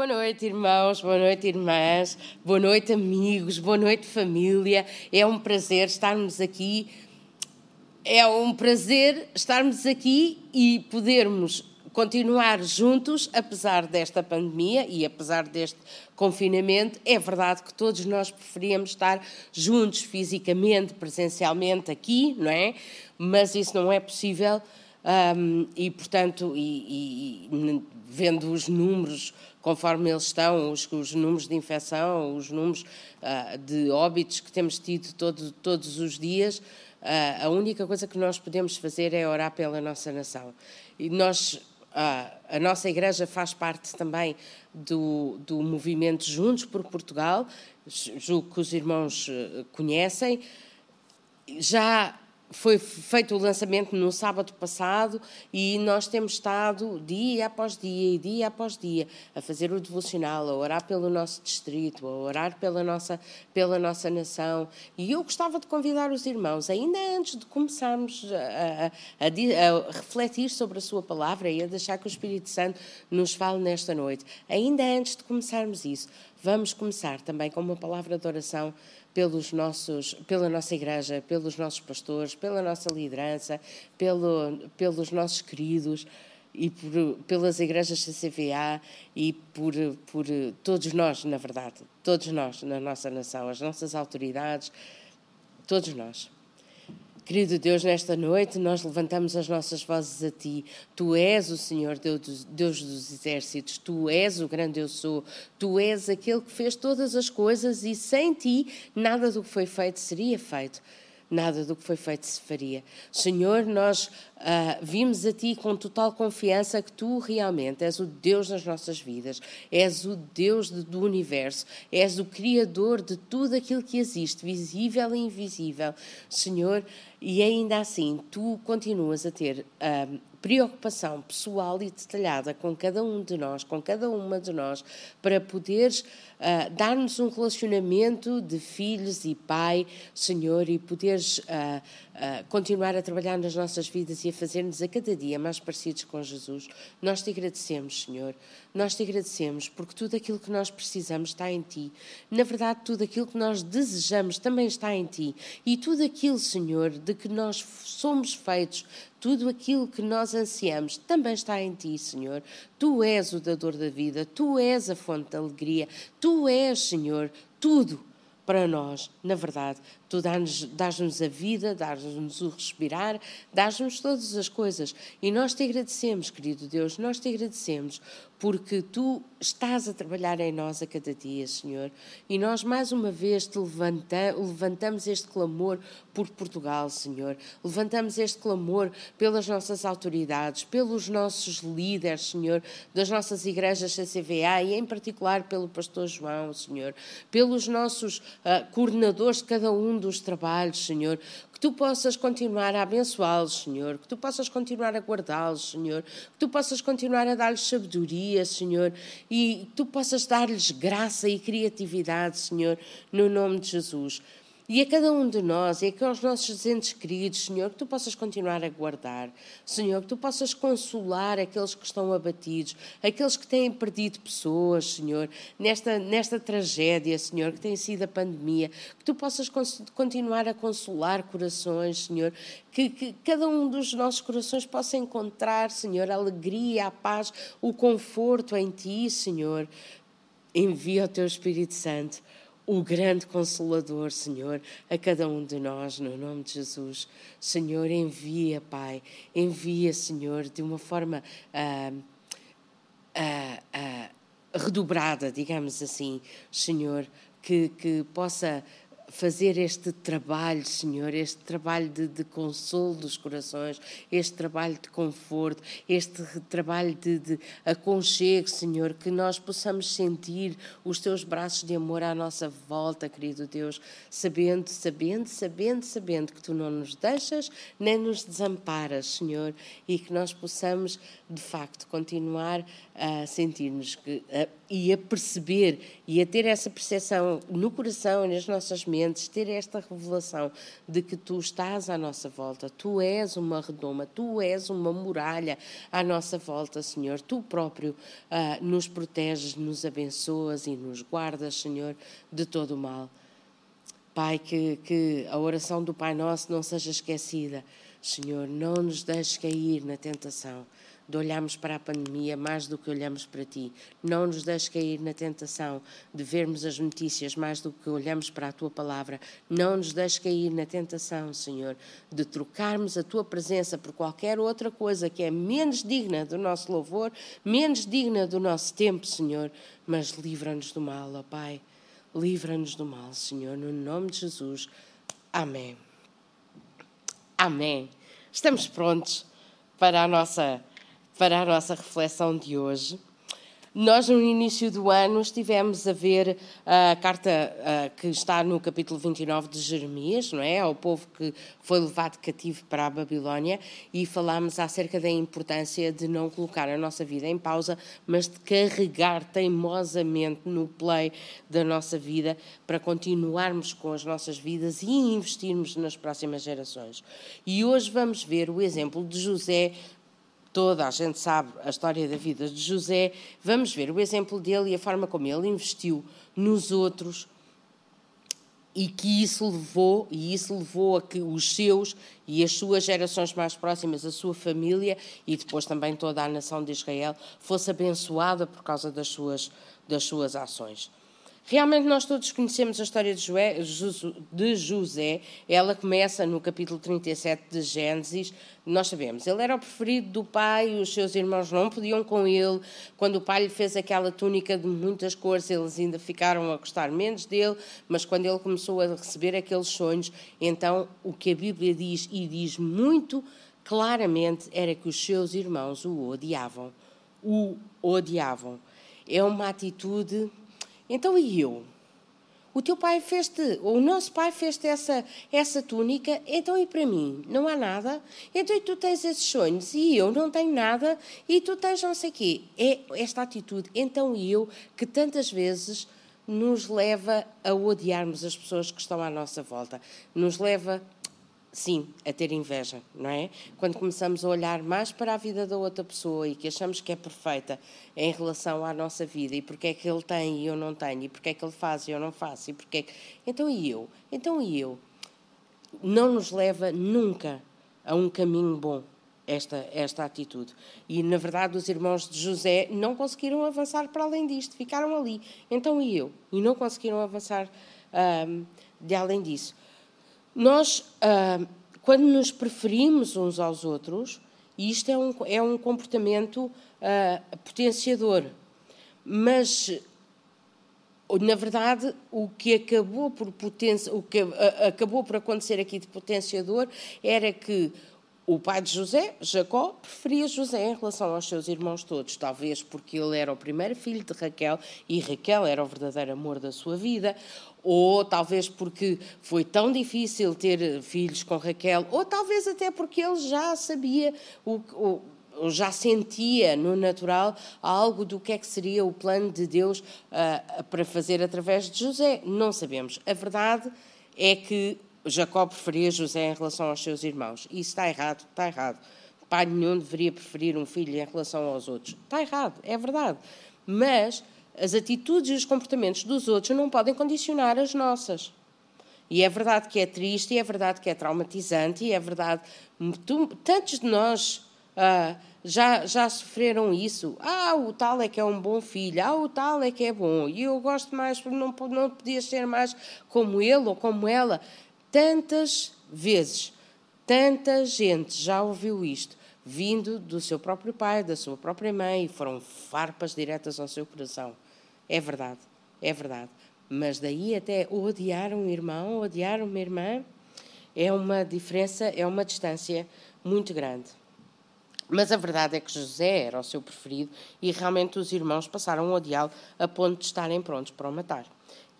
Boa noite, irmãos, boa noite, irmãs, boa noite, amigos, boa noite, família. É um prazer estarmos aqui. É um prazer estarmos aqui e podermos continuar juntos, apesar desta pandemia e apesar deste confinamento. É verdade que todos nós preferíamos estar juntos fisicamente, presencialmente aqui, não é? Mas isso não é possível. Um, e, portanto, e, e, vendo os números conforme eles estão, os, os números de infecção, os números uh, de óbitos que temos tido todo, todos os dias, uh, a única coisa que nós podemos fazer é orar pela nossa nação. E nós, uh, a nossa igreja faz parte também do, do movimento Juntos por Portugal, julgo que os irmãos conhecem. Já foi feito o lançamento no sábado passado e nós temos estado dia após dia e dia após dia a fazer o devocional, a orar pelo nosso distrito, a orar pela nossa, pela nossa nação. E eu gostava de convidar os irmãos, ainda antes de começarmos a, a, a, a refletir sobre a Sua palavra e a deixar que o Espírito Santo nos fale nesta noite, ainda antes de começarmos isso, vamos começar também com uma palavra de oração pelos nossos, pela nossa igreja, pelos nossos pastores, pela nossa liderança, pelo, pelos nossos queridos e por, pelas igrejas CCVA e por, por todos nós, na verdade, todos nós na nossa nação, as nossas autoridades, todos nós. Querido Deus, nesta noite nós levantamos as nossas vozes a Ti. Tu és o Senhor Deus, dos exércitos, Tu és o grande eu sou, Tu és aquele que fez todas as coisas e sem Ti nada do que foi feito seria feito nada do que foi feito se faria. Senhor, nós uh, vimos a Ti com total confiança que Tu realmente és o Deus das nossas vidas, és o Deus de, do universo, és o Criador de tudo aquilo que existe, visível e invisível. Senhor, e ainda assim Tu continuas a ter. Uh, preocupação pessoal e detalhada com cada um de nós, com cada uma de nós, para poderes uh, dar-nos um relacionamento de filhos e pai, Senhor, e poderes uh, uh, continuar a trabalhar nas nossas vidas e a fazer-nos a cada dia mais parecidos com Jesus. Nós te agradecemos, Senhor. Nós te agradecemos porque tudo aquilo que nós precisamos está em Ti. Na verdade, tudo aquilo que nós desejamos também está em Ti. E tudo aquilo, Senhor, de que nós somos feitos, tudo aquilo que nós ansiamos também está em Ti, Senhor. Tu és o dador da vida, Tu és a fonte da alegria, Tu és, Senhor, tudo para nós, na verdade. Tu dás-nos a vida, dás-nos o respirar, dás-nos todas as coisas. E nós te agradecemos, querido Deus, nós te agradecemos porque tu estás a trabalhar em nós a cada dia, Senhor. E nós, mais uma vez, te levanta, levantamos este clamor por Portugal, Senhor. Levantamos este clamor pelas nossas autoridades, pelos nossos líderes, Senhor, das nossas igrejas CCVA e, em particular, pelo pastor João, Senhor. Pelos nossos uh, coordenadores de cada um dos trabalhos, Senhor, que tu possas continuar a abençoá-los, Senhor, que tu possas continuar a guardá-los, Senhor, que tu possas continuar a dar-lhes sabedoria, Senhor, e que tu possas dar-lhes graça e criatividade, Senhor, no nome de Jesus. E a cada um de nós, e aqueles nossos entes queridos, Senhor, que tu possas continuar a guardar. Senhor, que tu possas consolar aqueles que estão abatidos, aqueles que têm perdido pessoas, Senhor, nesta, nesta tragédia, Senhor, que tem sido a pandemia. Que tu possas continuar a consolar corações, Senhor. Que, que cada um dos nossos corações possa encontrar, Senhor, a alegria, a paz, o conforto em Ti, Senhor. Envia o Teu Espírito Santo o grande consolador, Senhor, a cada um de nós, no nome de Jesus. Senhor, envia, Pai, envia, Senhor, de uma forma ah, ah, ah, redobrada, digamos assim, Senhor, que, que possa fazer este trabalho, Senhor, este trabalho de, de, consolo dos corações, este trabalho de conforto, este trabalho de, de aconchego, Senhor, que nós possamos sentir os teus braços de amor à nossa volta, querido Deus, sabendo, sabendo, sabendo, sabendo que tu não nos deixas nem nos desamparas, Senhor, e que nós possamos, de facto, continuar a sentir-nos e a perceber e a ter essa percepção no coração e nas nossas mentes, ter esta revelação de que tu estás à nossa volta, tu és uma redoma, tu és uma muralha à nossa volta, Senhor. Tu próprio uh, nos proteges, nos abençoas e nos guardas, Senhor, de todo o mal. Pai, que, que a oração do Pai Nosso não seja esquecida. Senhor, não nos deixes cair na tentação de olharmos para a pandemia mais do que olhamos para ti. Não nos deixes cair na tentação de vermos as notícias mais do que olhamos para a tua palavra. Não nos deixes cair na tentação, Senhor, de trocarmos a tua presença por qualquer outra coisa que é menos digna do nosso louvor, menos digna do nosso tempo, Senhor. Mas livra-nos do mal, ó Pai. Livra-nos do mal, Senhor, no nome de Jesus. Amém. Amém. Estamos prontos para a nossa para a nossa reflexão de hoje. Nós, no início do ano, estivemos a ver a carta que está no capítulo 29 de Jeremias, não é? Ao povo que foi levado cativo para a Babilónia, e falámos acerca da importância de não colocar a nossa vida em pausa, mas de carregar teimosamente no play da nossa vida para continuarmos com as nossas vidas e investirmos nas próximas gerações. E hoje vamos ver o exemplo de José toda a gente sabe a história da vida de José, vamos ver o exemplo dele e a forma como ele investiu nos outros e que isso levou e isso levou a que os seus e as suas gerações mais próximas, a sua família e depois também toda a nação de Israel fosse abençoada por causa das suas das suas ações. Realmente nós todos conhecemos a história de José. Ela começa no capítulo 37 de Gênesis. Nós sabemos, ele era o preferido do pai, os seus irmãos não podiam com ele. Quando o pai lhe fez aquela túnica de muitas cores, eles ainda ficaram a gostar menos dele. Mas quando ele começou a receber aqueles sonhos, então o que a Bíblia diz, e diz muito claramente, era que os seus irmãos o odiavam. O odiavam. É uma atitude então e eu? O teu pai fez-te, o nosso pai fez-te essa, essa túnica, então e para mim? Não há nada? Então e tu tens esses sonhos e eu não tenho nada e tu tens não sei o quê. É esta atitude, então e eu, que tantas vezes nos leva a odiarmos as pessoas que estão à nossa volta, nos leva sim, a ter inveja, não é? Quando começamos a olhar mais para a vida da outra pessoa e que achamos que é perfeita em relação à nossa vida e porque é que ele tem e eu não tenho, e porque é que ele faz e eu não faço, e porque é que... Então e eu? Então e eu? Não nos leva nunca a um caminho bom esta, esta atitude. E, na verdade, os irmãos de José não conseguiram avançar para além disto, ficaram ali. Então e eu? E não conseguiram avançar um, de além disso. Nós, ah, quando nos preferimos uns aos outros, e isto é um, é um comportamento ah, potenciador, mas na verdade, o que acabou por potenci... o que acabou por acontecer aqui de potenciador era que o pai de José, Jacó, preferia José em relação aos seus irmãos todos, talvez porque ele era o primeiro filho de Raquel e Raquel era o verdadeiro amor da sua vida, ou talvez porque foi tão difícil ter filhos com Raquel, ou talvez até porque ele já sabia o, o já sentia no natural algo do que é que seria o plano de Deus uh, para fazer através de José. Não sabemos. A verdade é que Jacó preferia José em relação aos seus irmãos. Isso está errado, está errado. Pai nenhum deveria preferir um filho em relação aos outros. Está errado, é verdade. Mas as atitudes e os comportamentos dos outros não podem condicionar as nossas. E é verdade que é triste, e é verdade que é traumatizante, e é verdade. Tantos de nós ah, já, já sofreram isso. Ah, o tal é que é um bom filho, ah, o tal é que é bom, e eu gosto mais, não, não podias ser mais como ele ou como ela. Tantas vezes, tanta gente já ouviu isto vindo do seu próprio pai, da sua própria mãe, e foram farpas diretas ao seu coração. É verdade, é verdade. Mas daí até odiar um irmão, odiar uma irmã, é uma diferença, é uma distância muito grande. Mas a verdade é que José era o seu preferido e realmente os irmãos passaram a odiá-lo a ponto de estarem prontos para o matar.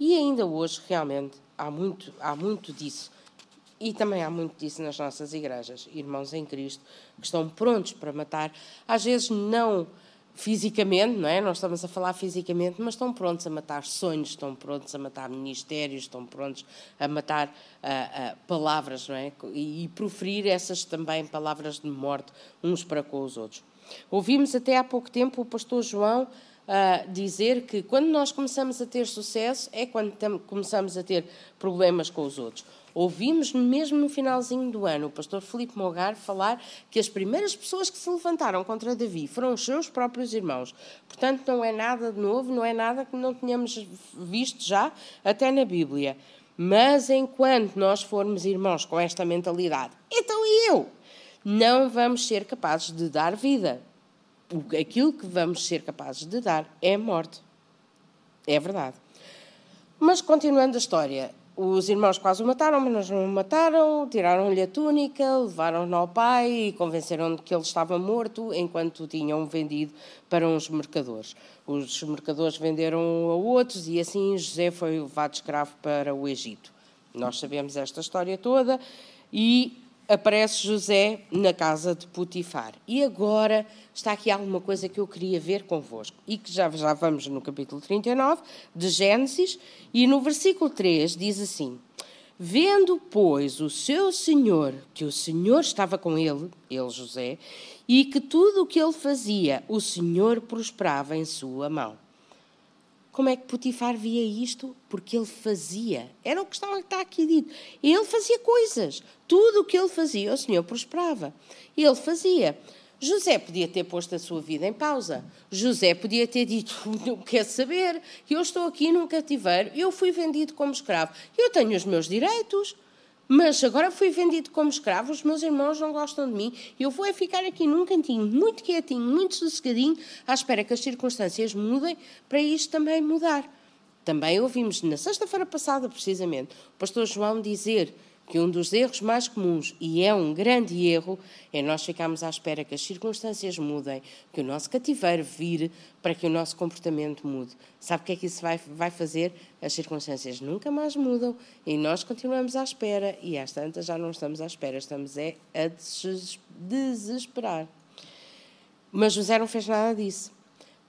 E ainda hoje, realmente, há muito, há muito disso e também há muito disso nas nossas igrejas, irmãos em Cristo, que estão prontos para matar, às vezes não fisicamente, não é? Não estamos a falar fisicamente, mas estão prontos a matar sonhos, estão prontos a matar ministérios, estão prontos a matar uh, uh, palavras, não é? E, e proferir essas também palavras de morte uns para com os outros. Ouvimos até há pouco tempo o pastor João uh, dizer que quando nós começamos a ter sucesso é quando começamos a ter problemas com os outros. Ouvimos mesmo no finalzinho do ano o pastor Filipe Mogar falar que as primeiras pessoas que se levantaram contra Davi foram os seus próprios irmãos. Portanto, não é nada de novo, não é nada que não tenhamos visto já até na Bíblia. Mas enquanto nós formos irmãos com esta mentalidade, então e eu? Não vamos ser capazes de dar vida. Aquilo que vamos ser capazes de dar é morte. É verdade. Mas continuando a história, os irmãos quase o mataram, mas não o mataram, tiraram-lhe a túnica, levaram-no ao pai e convenceram-no que ele estava morto enquanto o tinham vendido para uns mercadores. Os mercadores venderam a outros e assim José foi levado escravo para o Egito. Nós sabemos esta história toda e aparece José na casa de Putifar. E agora está aqui alguma coisa que eu queria ver convosco e que já, já vamos no capítulo 39 de Gênesis e no versículo 3 diz assim: Vendo, pois, o seu senhor, que o senhor estava com ele, ele José, e que tudo o que ele fazia, o senhor prosperava em sua mão. Como é que Potifar via isto? Porque ele fazia. Era o que está aqui dito. Ele fazia coisas. Tudo o que ele fazia, o Senhor prosperava. Ele fazia. José podia ter posto a sua vida em pausa. José podia ter dito: Não quer saber, eu estou aqui num cativeiro, eu fui vendido como escravo, eu tenho os meus direitos. Mas agora fui vendido como escravo, os meus irmãos não gostam de mim, eu vou é ficar aqui num cantinho, muito quietinho, muito sossegadinho, à espera que as circunstâncias mudem, para isto também mudar. Também ouvimos na sexta-feira passada, precisamente, o pastor João dizer que um dos erros mais comuns, e é um grande erro, é nós ficarmos à espera que as circunstâncias mudem, que o nosso cativeiro vire para que o nosso comportamento mude. Sabe o que é que isso vai, vai fazer? As circunstâncias nunca mais mudam e nós continuamos à espera, e às tantas já não estamos à espera, estamos é a desesperar. Mas José não fez nada disso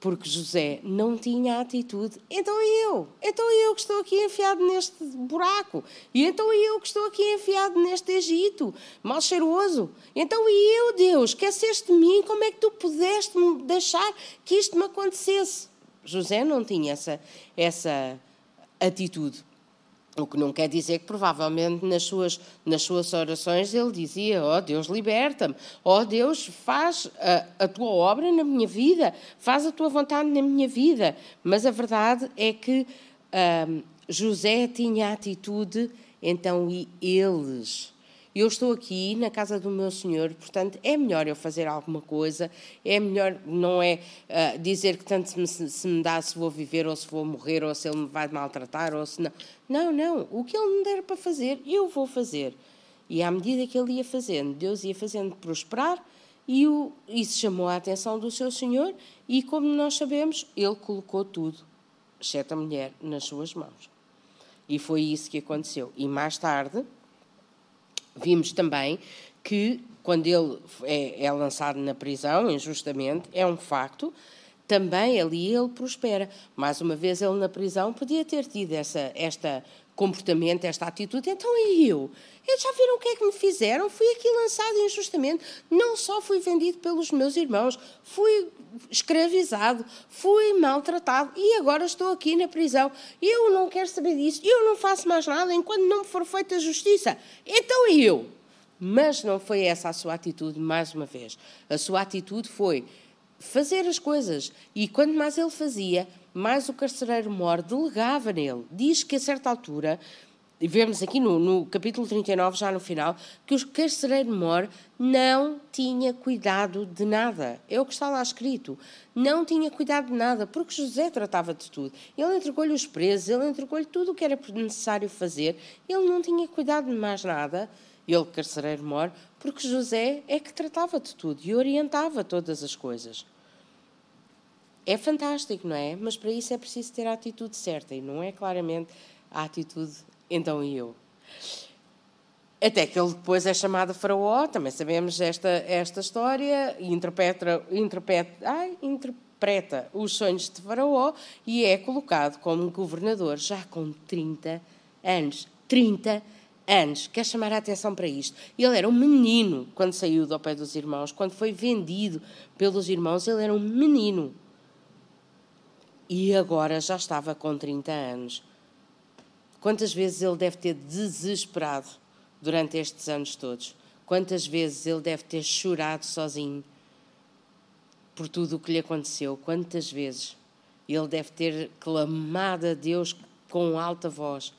porque José não tinha atitude. Então eu, então eu que estou aqui enfiado neste buraco, e então eu que estou aqui enfiado neste Egito, mal cheiroso. Então eu, Deus, esqueceste de mim, como é que tu pudeste deixar que isto me acontecesse? José não tinha essa, essa atitude. O que não quer dizer que provavelmente nas suas, nas suas orações ele dizia: Ó oh, Deus, liberta-me, ó oh, Deus, faz a, a, tua obra na minha vida, faz a tua vontade na minha vida. Mas a verdade é que José tinha atitude, então, e eles eu estou aqui na casa do meu Senhor, portanto é melhor eu fazer alguma coisa, é melhor não é uh, dizer que tanto se me, se me, dá se vou viver ou se vou morrer ou se ele me vai maltratar ou se não. Não, não, o que ele me der para fazer, eu vou fazer. E à medida que ele ia fazendo, Deus ia fazendo prosperar e o, isso chamou a atenção do seu Senhor e, como nós sabemos, ele colocou tudo, exceto a mulher, nas suas mãos. E foi isso que aconteceu. E mais tarde, Vimos também que, quando ele é, é lançado na prisão, injustamente, é um facto, também ali ele prospera. Mais uma vez, ele na prisão podia ter tido essa, esta comportamento, esta atitude. Então, e eu? Eles já viram o que é que me fizeram? Fui aqui lançado injustamente. Não só fui vendido pelos meus irmãos, fui escravizado, fui maltratado e agora estou aqui na prisão. Eu não quero saber disso, eu não faço mais nada enquanto não me for feita justiça. Então eu? Mas não foi essa a sua atitude, mais uma vez. A sua atitude foi fazer as coisas. E quanto mais ele fazia, mais o carcereiro mor delegava nele. Diz que a certa altura e vemos aqui no, no, capítulo 39, já no final, que o carcereiro mor não tinha cuidado de nada. É o que está lá escrito. Não tinha cuidado de nada, porque José tratava de tudo. Ele entregou-lhe os presos, ele entregou-lhe tudo o que era necessário fazer. Ele não tinha cuidado de mais nada, ele, carcereiro mor, porque José é que tratava de tudo e orientava todas as coisas. É fantástico, não é? Mas para isso é preciso ter a atitude certa e não é claramente a atitude então e eu. Até que ele depois é chamado Faraó, também sabemos esta, esta história, e interpreta, interpreta, ai, inter, interpreta os sonhos de Faraó e é colocado como governador já com 30 anos. 30 anos. Quer chamar a atenção para isto? Ele era um menino quando saiu do pé dos irmãos, quando foi vendido pelos irmãos, ele era um menino. E agora já estava com 30 anos. Quantas vezes ele deve ter desesperado durante estes anos todos? Quantas vezes ele deve ter chorado sozinho por tudo o que lhe aconteceu? Quantas vezes ele deve ter clamado a Deus com alta voz?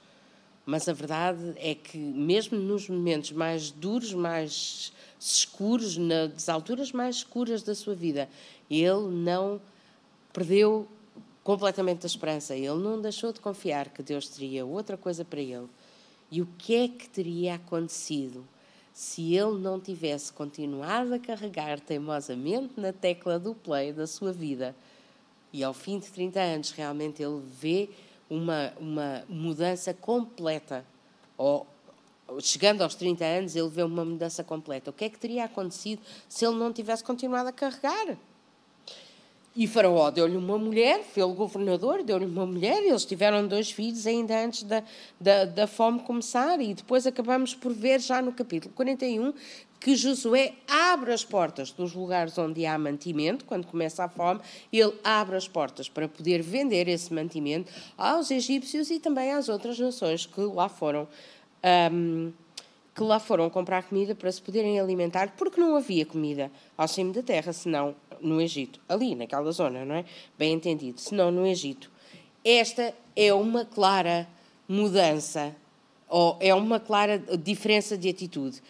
Mas a verdade é que, mesmo nos momentos mais duros, mais escuros, nas alturas mais escuras da sua vida, ele não perdeu completamente a esperança. Ele não deixou de confiar que Deus teria outra coisa para ele. E o que é que teria acontecido se ele não tivesse continuado a carregar teimosamente na tecla do play da sua vida? E ao fim de 30 anos, realmente ele vê uma, uma mudança completa. Ou, chegando aos 30 anos, ele vê uma mudança completa. O que é que teria acontecido se ele não tivesse continuado a carregar? E Faraó deu-lhe uma mulher, fez-o governador, deu-lhe uma mulher, eles tiveram dois filhos ainda antes da, da, da fome começar, e depois acabamos por ver já no capítulo 41 que Josué abre as portas dos lugares onde há mantimento, quando começa a fome, ele abre as portas para poder vender esse mantimento aos egípcios e também às outras nações que lá foram. Um, que lá foram comprar comida para se poderem alimentar, porque não havia comida ao cimo da terra, senão no Egito, ali naquela zona, não é? Bem entendido, senão no Egito. Esta é uma clara mudança, ou é uma clara diferença de atitude.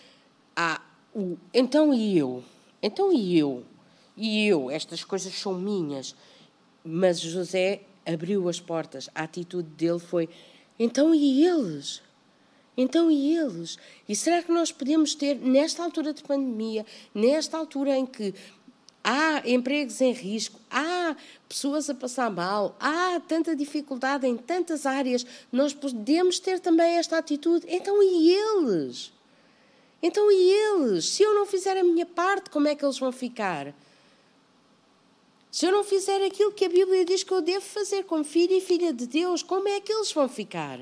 Há o então e eu, então e eu, e eu, estas coisas são minhas. Mas José abriu as portas, a atitude dele foi: então e eles? Então, e eles? E será que nós podemos ter, nesta altura de pandemia, nesta altura em que há empregos em risco, há pessoas a passar mal, há tanta dificuldade em tantas áreas, nós podemos ter também esta atitude? Então, e eles? Então, e eles? Se eu não fizer a minha parte, como é que eles vão ficar? Se eu não fizer aquilo que a Bíblia diz que eu devo fazer como filho e filha de Deus, como é que eles vão ficar?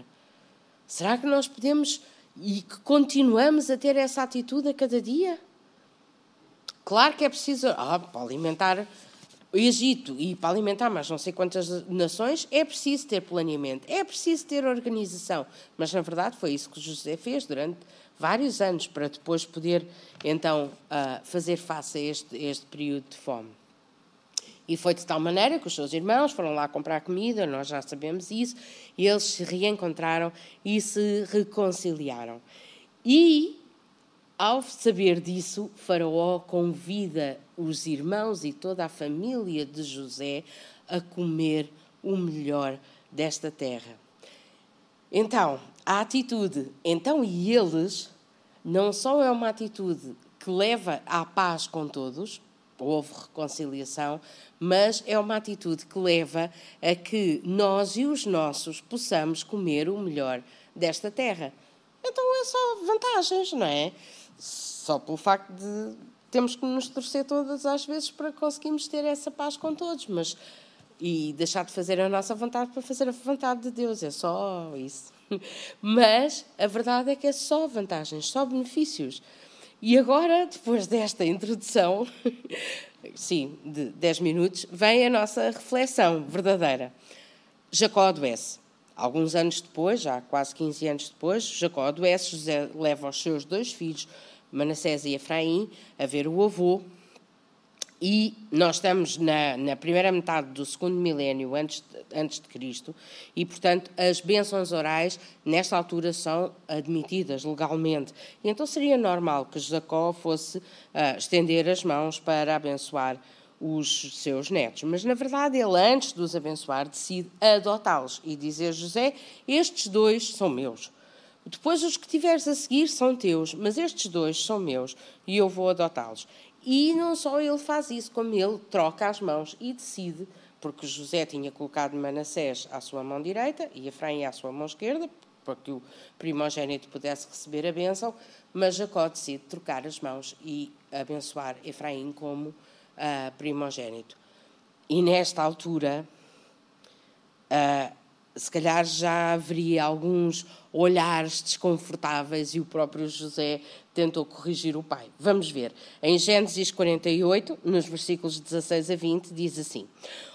Será que nós podemos e que continuamos a ter essa atitude a cada dia? Claro que é preciso, ah, para alimentar o Egito e para alimentar mais não sei quantas nações, é preciso ter planeamento, é preciso ter organização. Mas, na verdade, foi isso que José fez durante vários anos para depois poder, então, ah, fazer face a este, este período de fome. E foi de tal maneira que os seus irmãos foram lá comprar comida, nós já sabemos isso, e eles se reencontraram e se reconciliaram. E, ao saber disso, Faraó convida os irmãos e toda a família de José a comer o melhor desta terra. Então, a atitude, então e eles, não só é uma atitude que leva à paz com todos, houve reconciliação, mas é uma atitude que leva a que nós e os nossos possamos comer o melhor desta terra. Então é só vantagens, não é? Só pelo facto de temos que nos torcer todas as vezes para conseguirmos ter essa paz com todos, mas e deixar de fazer a nossa vontade para fazer a vontade de Deus, é só isso. Mas a verdade é que é só vantagens, só benefícios. E agora, depois desta introdução, sim, de 10 minutos, vem a nossa reflexão verdadeira. Jacó adoece. Alguns anos depois, já quase 15 anos depois, Jacó adoece, José leva os seus dois filhos, Manassés e Efraim, a ver o avô, e nós estamos na, na, primeira metade do segundo milénio antes antes de Cristo e, portanto, as bênçãos orais nesta altura são admitidas legalmente. E então seria normal que Jacó fosse uh, estender as mãos para abençoar os seus netos. Mas, na verdade, ele, antes de os abençoar, decide adotá-los e dizer: José, estes dois são meus. Depois, os que tiveres a seguir são teus, mas estes dois são meus e eu vou adotá-los. E não só ele faz isso, como ele troca as mãos e decide, porque José tinha colocado Manassés à sua mão direita e Efraim à sua mão esquerda, para que o primogênito pudesse receber a bênção, mas Jacó decide trocar as mãos e abençoar Efraim como uh, primogênito. E nesta altura, uh, se calhar já haveria alguns olhares desconfortáveis e o próprio José tentou corrigir o pai. Vamos ver. Em Gênesis 48, nos versículos 16 a 20, diz assim: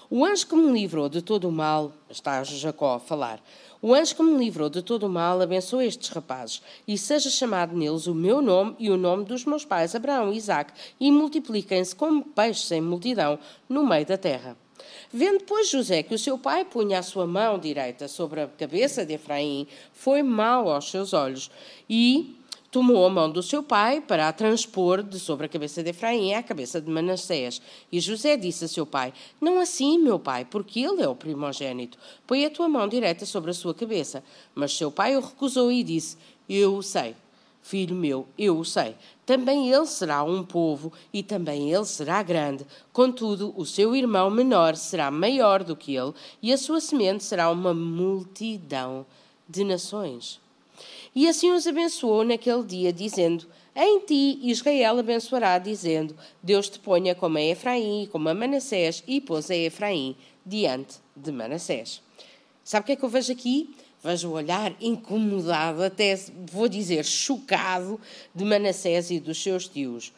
O anjo que me livrou de todo o mal, está Jacó a falar, o anjo que me livrou de todo o mal abençoe estes rapazes, e seja chamado neles o meu nome e o nome dos meus pais, Abraão e Isaque, e multipliquem-se como peixes em multidão no meio da terra. Vendo, pois, José que o seu pai punha a sua mão direita sobre a cabeça de Efraim, foi mau aos seus olhos, e tomou a mão do seu pai para a transpor de sobre a cabeça de Efraim à cabeça de Manassés. E José disse a seu pai: Não assim, meu pai, porque ele é o primogênito. Põe a tua mão direta sobre a sua cabeça. Mas seu pai o recusou e disse: Eu o sei. Filho meu, eu o sei. Também ele será um povo e também ele será grande. Contudo, o seu irmão menor será maior do que ele e a sua semente será uma multidão de nações. E assim os abençoou naquele dia, dizendo: Em ti Israel abençoará, dizendo: Deus te ponha como a Efraim e como a Manassés, e pôs a Efraim diante de Manassés. Sabe o que é que eu vejo aqui? Vejo o olhar incomodado, até vou dizer chocado, de Manassés e dos seus tios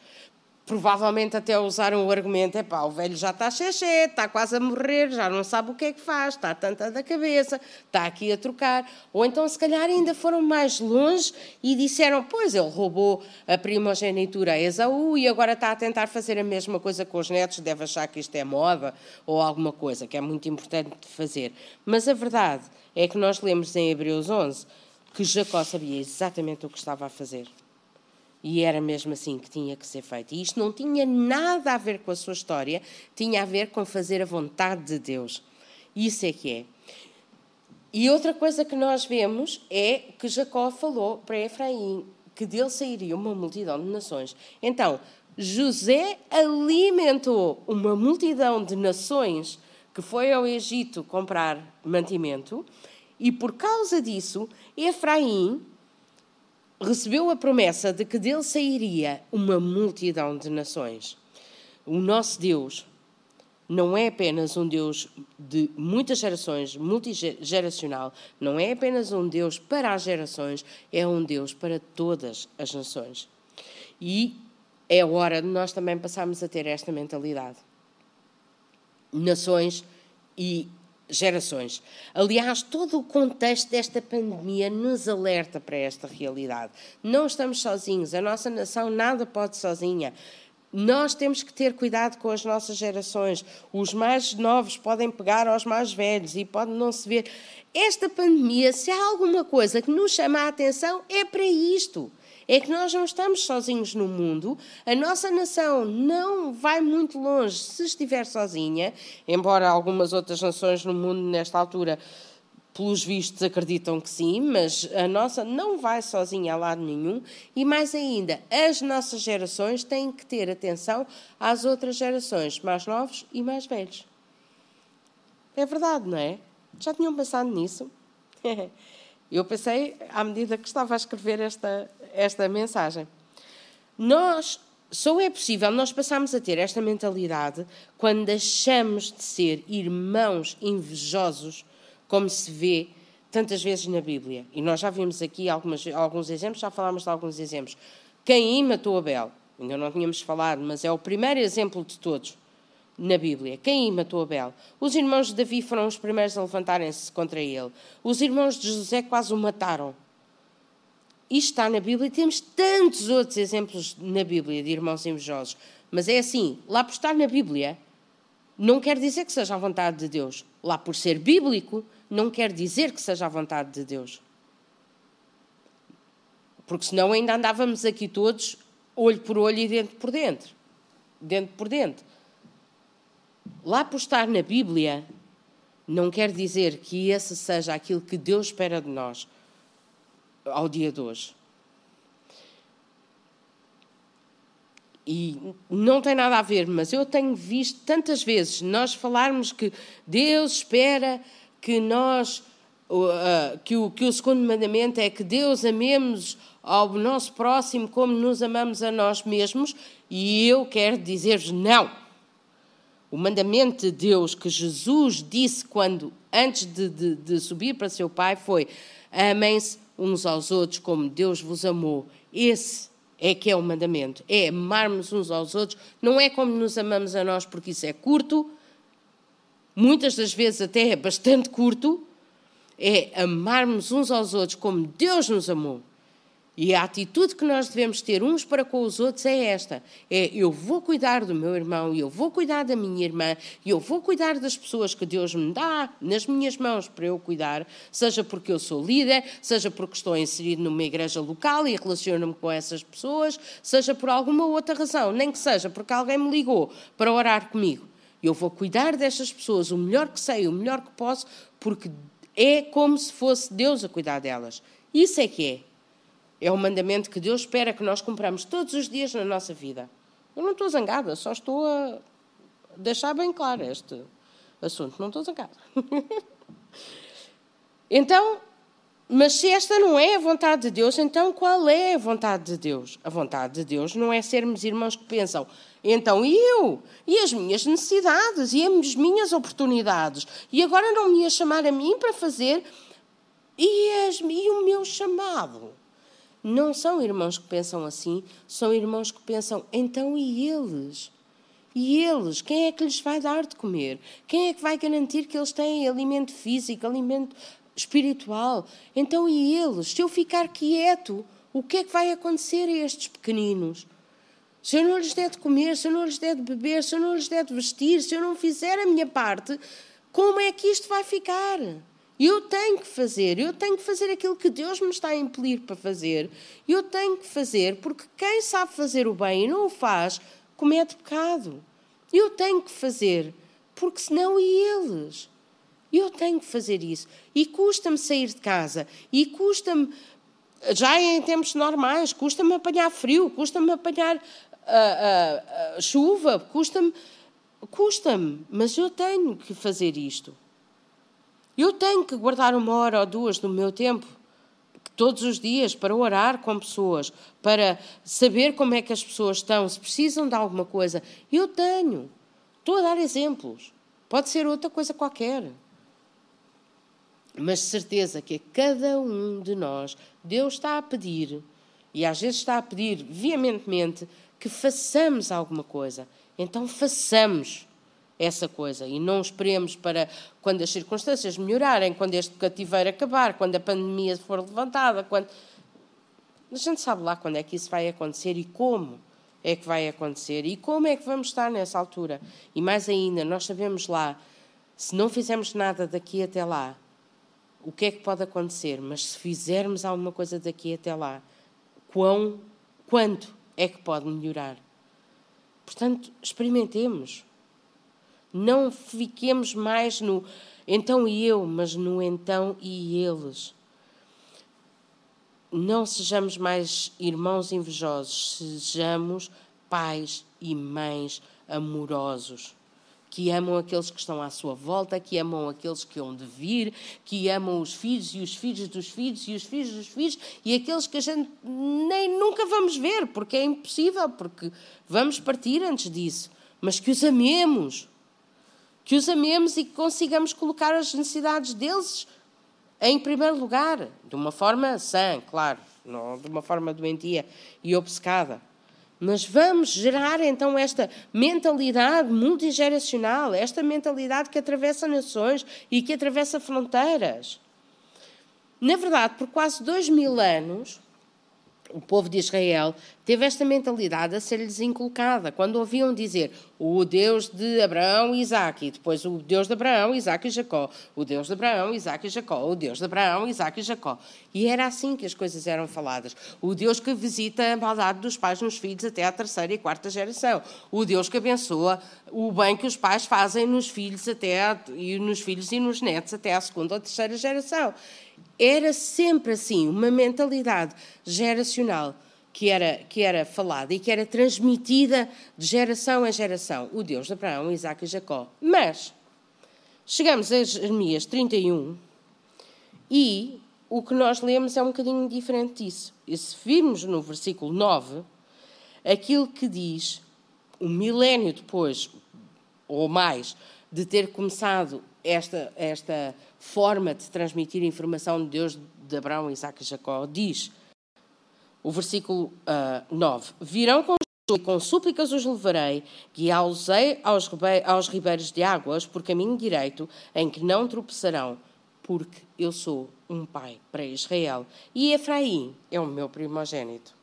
provavelmente até usaram o argumento: é pá, o velho já está xexé, está quase a morrer, já não sabe o que é que faz, está tanta da cabeça, está aqui a trocar. Ou então, se calhar, ainda foram mais longe e disseram: pois, ele roubou a primogenitura a Esaú e agora está a tentar fazer a mesma coisa com os netos, deve achar que isto é moda ou alguma coisa, que é muito importante de fazer. Mas a verdade é que nós lemos em Hebreus 11 que Jacó sabia exatamente o que estava a fazer. E era mesmo assim que tinha que ser feito. E isto não tinha nada a ver com a sua história, tinha a ver com fazer a vontade de Deus. Isso é que é. E outra coisa que nós vemos é que Jacó falou para Efraim que dele sairia uma multidão de nações. Então, José alimentou uma multidão de nações que foi ao Egito comprar mantimento, e por causa disso, Efraim recebeu a promessa de que dele sairia uma multidão de nações. O nosso Deus não é apenas um Deus de muitas gerações, multigeracional, não é apenas um Deus para as gerações, é um Deus para todas as nações. E é hora de nós também passarmos a ter esta mentalidade. Nações e gerações. Aliás, todo o contexto desta pandemia nos alerta para esta realidade. Não estamos sozinhos, a nossa nação nada pode sozinha. Nós temos que ter cuidado com as nossas gerações. Os mais novos podem pegar aos mais velhos e pode não se ver. Esta pandemia, se há alguma coisa que nos chama a atenção, é para isto é que nós não estamos sozinhos no mundo, a nossa nação não vai muito longe se estiver sozinha, embora algumas outras nações no mundo, nesta altura, pelos vistos, acreditam que sim, mas a nossa não vai sozinha a lado nenhum e, mais ainda, as nossas gerações têm que ter atenção às outras gerações, mais novos e mais velhos. É verdade, não é? Já tinham pensado nisso? Eu pensei à medida que estava a escrever esta, esta mensagem. Nós, só é possível nós passarmos a ter esta mentalidade quando deixamos de ser irmãos invejosos, como se vê tantas vezes na Bíblia. E nós já vimos aqui algumas, alguns exemplos, já falámos de alguns exemplos. Caim matou Abel. Ainda não tínhamos falado, mas é o primeiro exemplo de todos na Bíblia. Caim matou Abel. Os irmãos de Davi foram os primeiros a levantarem-se contra ele. Os irmãos de José quase o mataram. Isto está na Bíblia e temos tantos outros exemplos na Bíblia de irmãos invejosos. Mas é assim, lá por estar na Bíblia, não quer dizer que seja a vontade de Deus. Lá por ser bíblico, não quer dizer que seja a vontade de Deus. Porque senão ainda andávamos aqui todos olho por olho e dentro por dentro. Dentro por dentro. Lá por estar na Bíblia, não quer dizer que esse seja aquilo que Deus espera de nós ao dia de hoje. E não tem nada a ver, mas eu tenho visto tantas vezes nós falarmos que Deus espera que nós, que, o, que o segundo mandamento é que Deus amemos ao nosso próximo como nos amamos a nós mesmos, e eu quero dizer-vos não. o mandamento de Deus que Jesus disse quando, antes de, de, de subir para seu Pai, foi: amem-se uns aos outros como Deus vos amou. Esse é que é o mandamento, é amarmos uns aos outros, não é como nos amamos a nós, porque isso é curto, muitas das vezes até é bastante curto, é amarmos uns aos outros como Deus nos amou. E a atitude que nós devemos ter uns para com os outros é esta: é eu vou cuidar do meu irmão, eu vou cuidar da minha irmã, eu vou cuidar das pessoas que Deus me dá nas minhas mãos para eu cuidar, seja porque eu sou líder, seja porque estou inserido numa igreja local e relaciono-me com essas pessoas, seja por alguma outra razão, nem que seja porque alguém me ligou para orar comigo. Eu vou cuidar destas pessoas o melhor que sei, o melhor que posso, porque é como se fosse Deus a cuidar delas. Isso é que é. É o mandamento que Deus espera que nós compramos todos os dias na nossa vida. Eu não estou zangada, só estou a deixar bem claro este assunto. Não estou zangada. então, mas se esta não é a vontade de Deus, então qual é a vontade de Deus? A vontade de Deus não é sermos irmãos que pensam, então e eu? E as minhas necessidades? E as minhas oportunidades? E agora não me ia chamar a mim para fazer? E, as, e o meu chamado? Não são irmãos que pensam assim, são irmãos que pensam, então e eles? E eles, quem é que lhes vai dar de comer? Quem é que vai garantir que eles têm alimento físico, alimento espiritual? Então e eles? Se eu ficar quieto, o que é que vai acontecer a estes pequeninos? Se eu não lhes der de comer, se eu não lhes der de beber, se eu não lhes der de vestir, se eu não fizer a minha parte, como é que isto vai ficar? Eu tenho que fazer, eu tenho que fazer aquilo que Deus me está a impelir para fazer. Eu tenho que fazer, porque quem sabe fazer o bem e não o faz, comete pecado. Eu tenho que fazer, porque senão e eles? Eu tenho que fazer isso. E custa-me sair de casa, e custa-me, já em tempos normais, custa-me apanhar frio, custa-me apanhar uh, uh, uh, chuva, custa-me, custa-me, mas eu tenho que fazer isto. Eu tenho que guardar uma hora ou duas do meu tempo todos os dias para orar com pessoas, para saber como é que as pessoas estão, se precisam de alguma coisa. Eu tenho. Estou a dar exemplos. Pode ser outra coisa qualquer. Mas certeza que a cada um de nós, Deus está a pedir, e às vezes está a pedir veementemente, que façamos alguma coisa. Então façamos essa coisa e não esperemos para quando as circunstâncias melhorarem, quando este cativeiro acabar, quando a pandemia for levantada, quando a gente sabe lá quando é que isso vai acontecer e como é que vai acontecer e como é que vamos estar nessa altura. E mais ainda, nós sabemos lá, se não fizermos nada daqui até lá, o que é que pode acontecer, mas se fizermos alguma coisa daqui até lá, quão, quanto é que pode melhorar? Portanto, experimentemos. Não fiquemos mais no então e eu, mas no então e eles. Não sejamos mais irmãos invejosos, sejamos pais e mães amorosos que amam aqueles que estão à sua volta, que amam aqueles que hão de vir, que amam os filhos e os filhos dos filhos e os filhos dos filhos e aqueles que a gente nem nunca vamos ver, porque é impossível, porque vamos partir antes disso, mas que os amemos que os amemos e que consigamos colocar as necessidades deles em primeiro lugar, de uma forma sã, claro, não de uma forma doentia e obcecada. Mas vamos gerar então esta mentalidade multigeracional, esta mentalidade que atravessa nações e que atravessa fronteiras. Na verdade, por quase dois mil anos, o povo de Israel teve esta mentalidade a ser-lhes inculcada. Quando ouviam dizer o Deus de Abraão e Isaac, e depois o Deus de Abraão, Isaac e Jacó, o Deus de Abraão, Isaac e Jacó, o Deus de Abraão, Isaac e Jacó. E era assim que as coisas eram faladas. O Deus que visita a maldade dos pais nos filhos até à terceira e quarta geração. O Deus que abençoa o bem que os pais fazem nos filhos até e nos filhos e nos netos até à segunda ou terceira geração. Era sempre assim, uma mentalidade geracional que era, que era falada e que era transmitida de geração em geração. O Deus de Abraão, Isaac e Jacó. Mas chegamos a Jeremias 31 e o que nós lemos é um bocadinho diferente disso. E se virmos no versículo 9, aquilo que diz, um milénio depois, ou mais, de ter começado esta, esta forma de transmitir informação de Deus de Abraão, Isaac e Jacó, diz o versículo uh, ah, 9: Virão com e com súplicas os levarei, guiá-los-ei aos, aos ribeiros de águas por caminho direito, em que não tropeçarão, porque eu sou um pai para Israel, e Efraim é o meu primogênito.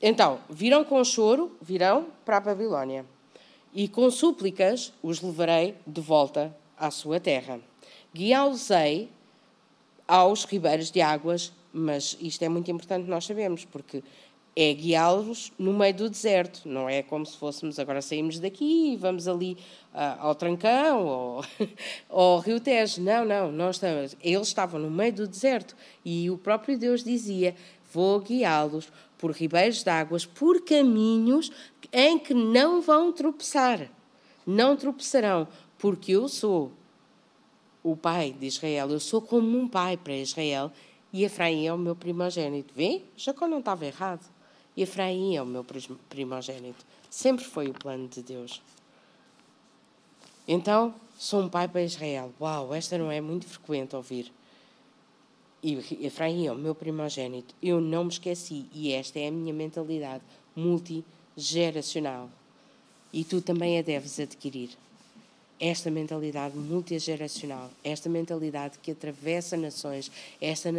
Então, virão com choro, virão para a Babilônia, e com súplicas os levarei de volta à sua terra. Guiá-los-ei aos ribeiros de águas, mas isto é muito importante nós sabemos, porque é guiá-los no meio do deserto, não é como se fôssemos agora saímos daqui e vamos ali uh, ao Trancão ou, ao Rio Tejo. Não, não, nós estamos, eles estavam no meio do deserto e o próprio Deus dizia: Vou guiá-los por ribeiros de águas, por caminhos em que não vão tropeçar, não tropeçarão, porque eu sou o pai de Israel, eu sou como um pai para Israel e Efraim é o meu primogênito. Vê? Jacó não estava errado. E Efraim é o meu primogênito. Sempre foi o plano de Deus. Então, sou um pai para Israel. Uau, esta não é muito frequente ouvir. E Efraim é o meu primogênito. Eu não me esqueci. E esta é a minha mentalidade multigeracional. E tu também a deves adquirir. Esta mentalidade multigeracional, esta mentalidade que atravessa nações, esta,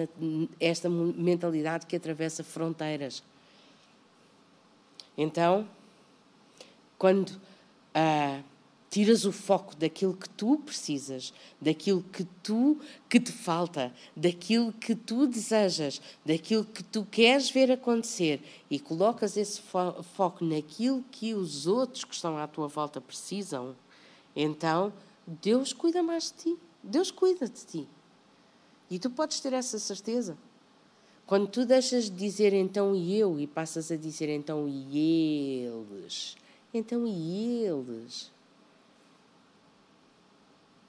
esta mentalidade que atravessa fronteiras. Então, quando ah, tiras o foco daquilo que tu precisas, daquilo que tu que te falta, daquilo que tu desejas, daquilo que tu queres ver acontecer e colocas esse fo foco naquilo que os outros que estão à tua volta precisam, então Deus cuida mais de ti. Deus cuida de ti. E tu podes ter essa certeza. Quando tu deixas de dizer então e eu e passas a dizer então e eles, então e eles.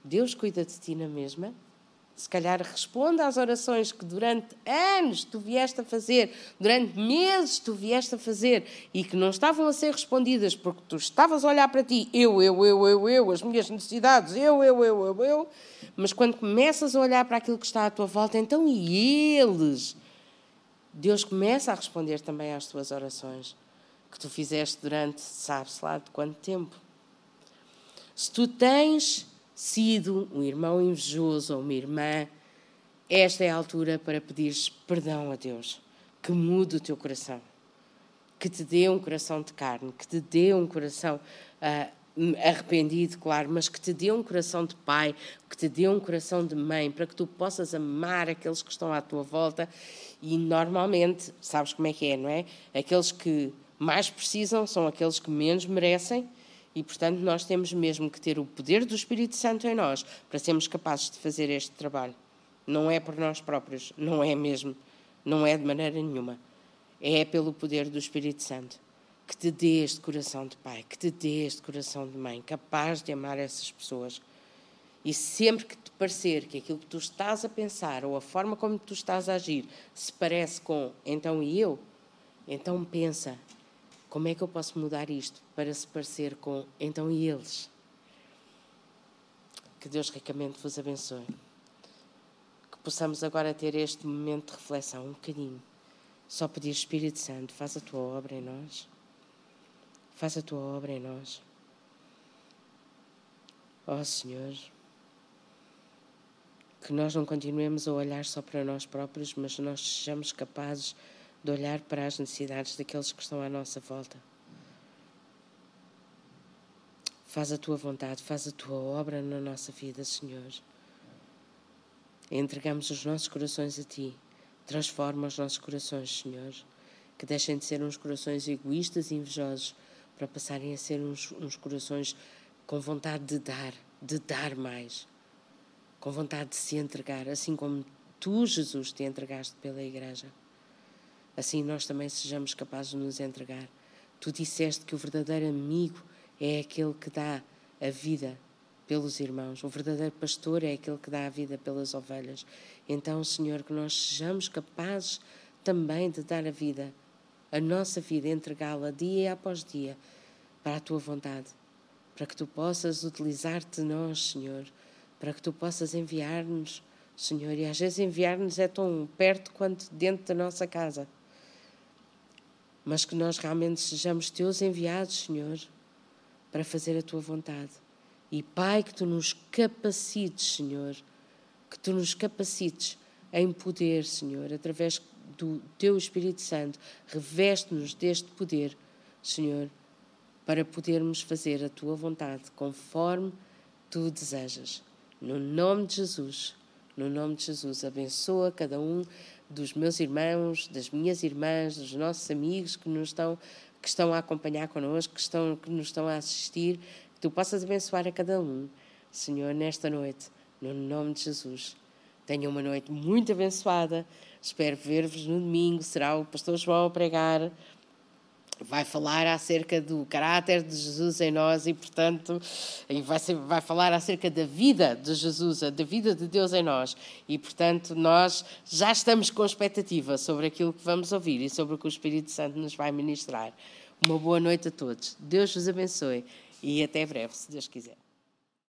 Deus cuida de ti na mesma? Se calhar responde às orações que durante anos tu vieste a fazer, durante meses tu vieste a fazer e que não estavam a ser respondidas porque tu estavas a olhar para ti, eu, eu, eu, eu, eu, as minhas necessidades, eu, eu, eu, eu, eu. Mas quando começas a olhar para aquilo que está à tua volta, então e eles? Deus começa a responder também às tuas orações que tu fizeste durante, sabe-se lá de quanto tempo. Se tu tens sido um irmão invejoso ou uma irmã, esta é a altura para pedires perdão a Deus, que mude o teu coração, que te dê um coração de carne, que te dê um coração uh, arrependido, claro, mas que te dê um coração de pai, que te dê um coração de mãe, para que tu possas amar aqueles que estão à tua volta. E normalmente, sabes como é que é, não é? Aqueles que mais precisam são aqueles que menos merecem. E, portanto, nós temos mesmo que ter o poder do Espírito Santo em nós para sermos capazes de fazer este trabalho. Não é por nós próprios, não é mesmo, não é de maneira nenhuma. É pelo poder do Espírito Santo que te dê este coração de pai, que te dê este coração de mãe, capaz de amar essas pessoas. E sempre que te parecer que aquilo que tu estás a pensar ou a forma como tu estás a agir se parece com então e eu, então pensa, como é que eu posso mudar isto para se parecer com então e eles? Que Deus ricamente vos abençoe. Que possamos agora ter este momento de reflexão um bocadinho. Só pedir Espírito Santo, faz a tua obra em nós. Faz a tua obra em nós. Ó oh, Senhor, que nós não continuemos a olhar só para nós próprios, mas nós sejamos capazes de olhar para as necessidades daqueles que estão à nossa volta. Faz a tua vontade, faz a tua obra na nossa vida, Senhor. Entregamos os nossos corações a Ti. Transforma os nossos corações, Senhor. Que deixem de ser uns corações egoístas e invejosos para passarem a ser uns, uns corações com vontade de dar, de dar mais, com vontade de se entregar, assim como tu, Jesus, te entregaste pela Igreja. Assim nós também sejamos capazes de nos entregar. Tu disseste que o verdadeiro amigo é aquele que dá a vida pelos irmãos. O verdadeiro pastor é aquele que dá a vida pelas ovelhas. Então, Senhor, que nós sejamos capazes também de dar a vida a nossa vida, entregá-la dia após dia para a tua vontade, para que tu possas utilizar-te nós, Senhor, para que tu possas enviar-nos, Senhor. E às vezes enviar-nos é tão perto quanto dentro da nossa casa. Mas que nós realmente sejamos teus enviados, Senhor, para fazer a tua vontade. E Pai, que tu nos capacites, Senhor, que tu nos capacites em poder, Senhor, através do teu Espírito Santo, reveste-nos deste poder, Senhor, para podermos fazer a tua vontade conforme tu desejas. No nome de Jesus, no nome de Jesus, abençoa cada um dos meus irmãos, das minhas irmãs, dos nossos amigos que nos estão que estão a acompanhar connosco, que estão que nos estão a assistir, que tu possas abençoar a cada um, Senhor, nesta noite, no nome de Jesus. Tenham uma noite muito abençoada. Espero ver-vos no domingo. Será o pastor João a pregar vai falar acerca do caráter de Jesus em nós e, portanto, vai, ser, vai falar acerca da vida de Jesus, da vida de Deus em nós. E, portanto, nós já estamos com expectativa sobre aquilo que vamos ouvir e sobre o que o Espírito Santo nos vai ministrar. Uma boa noite a todos. Deus vos abençoe e até breve, se Deus quiser.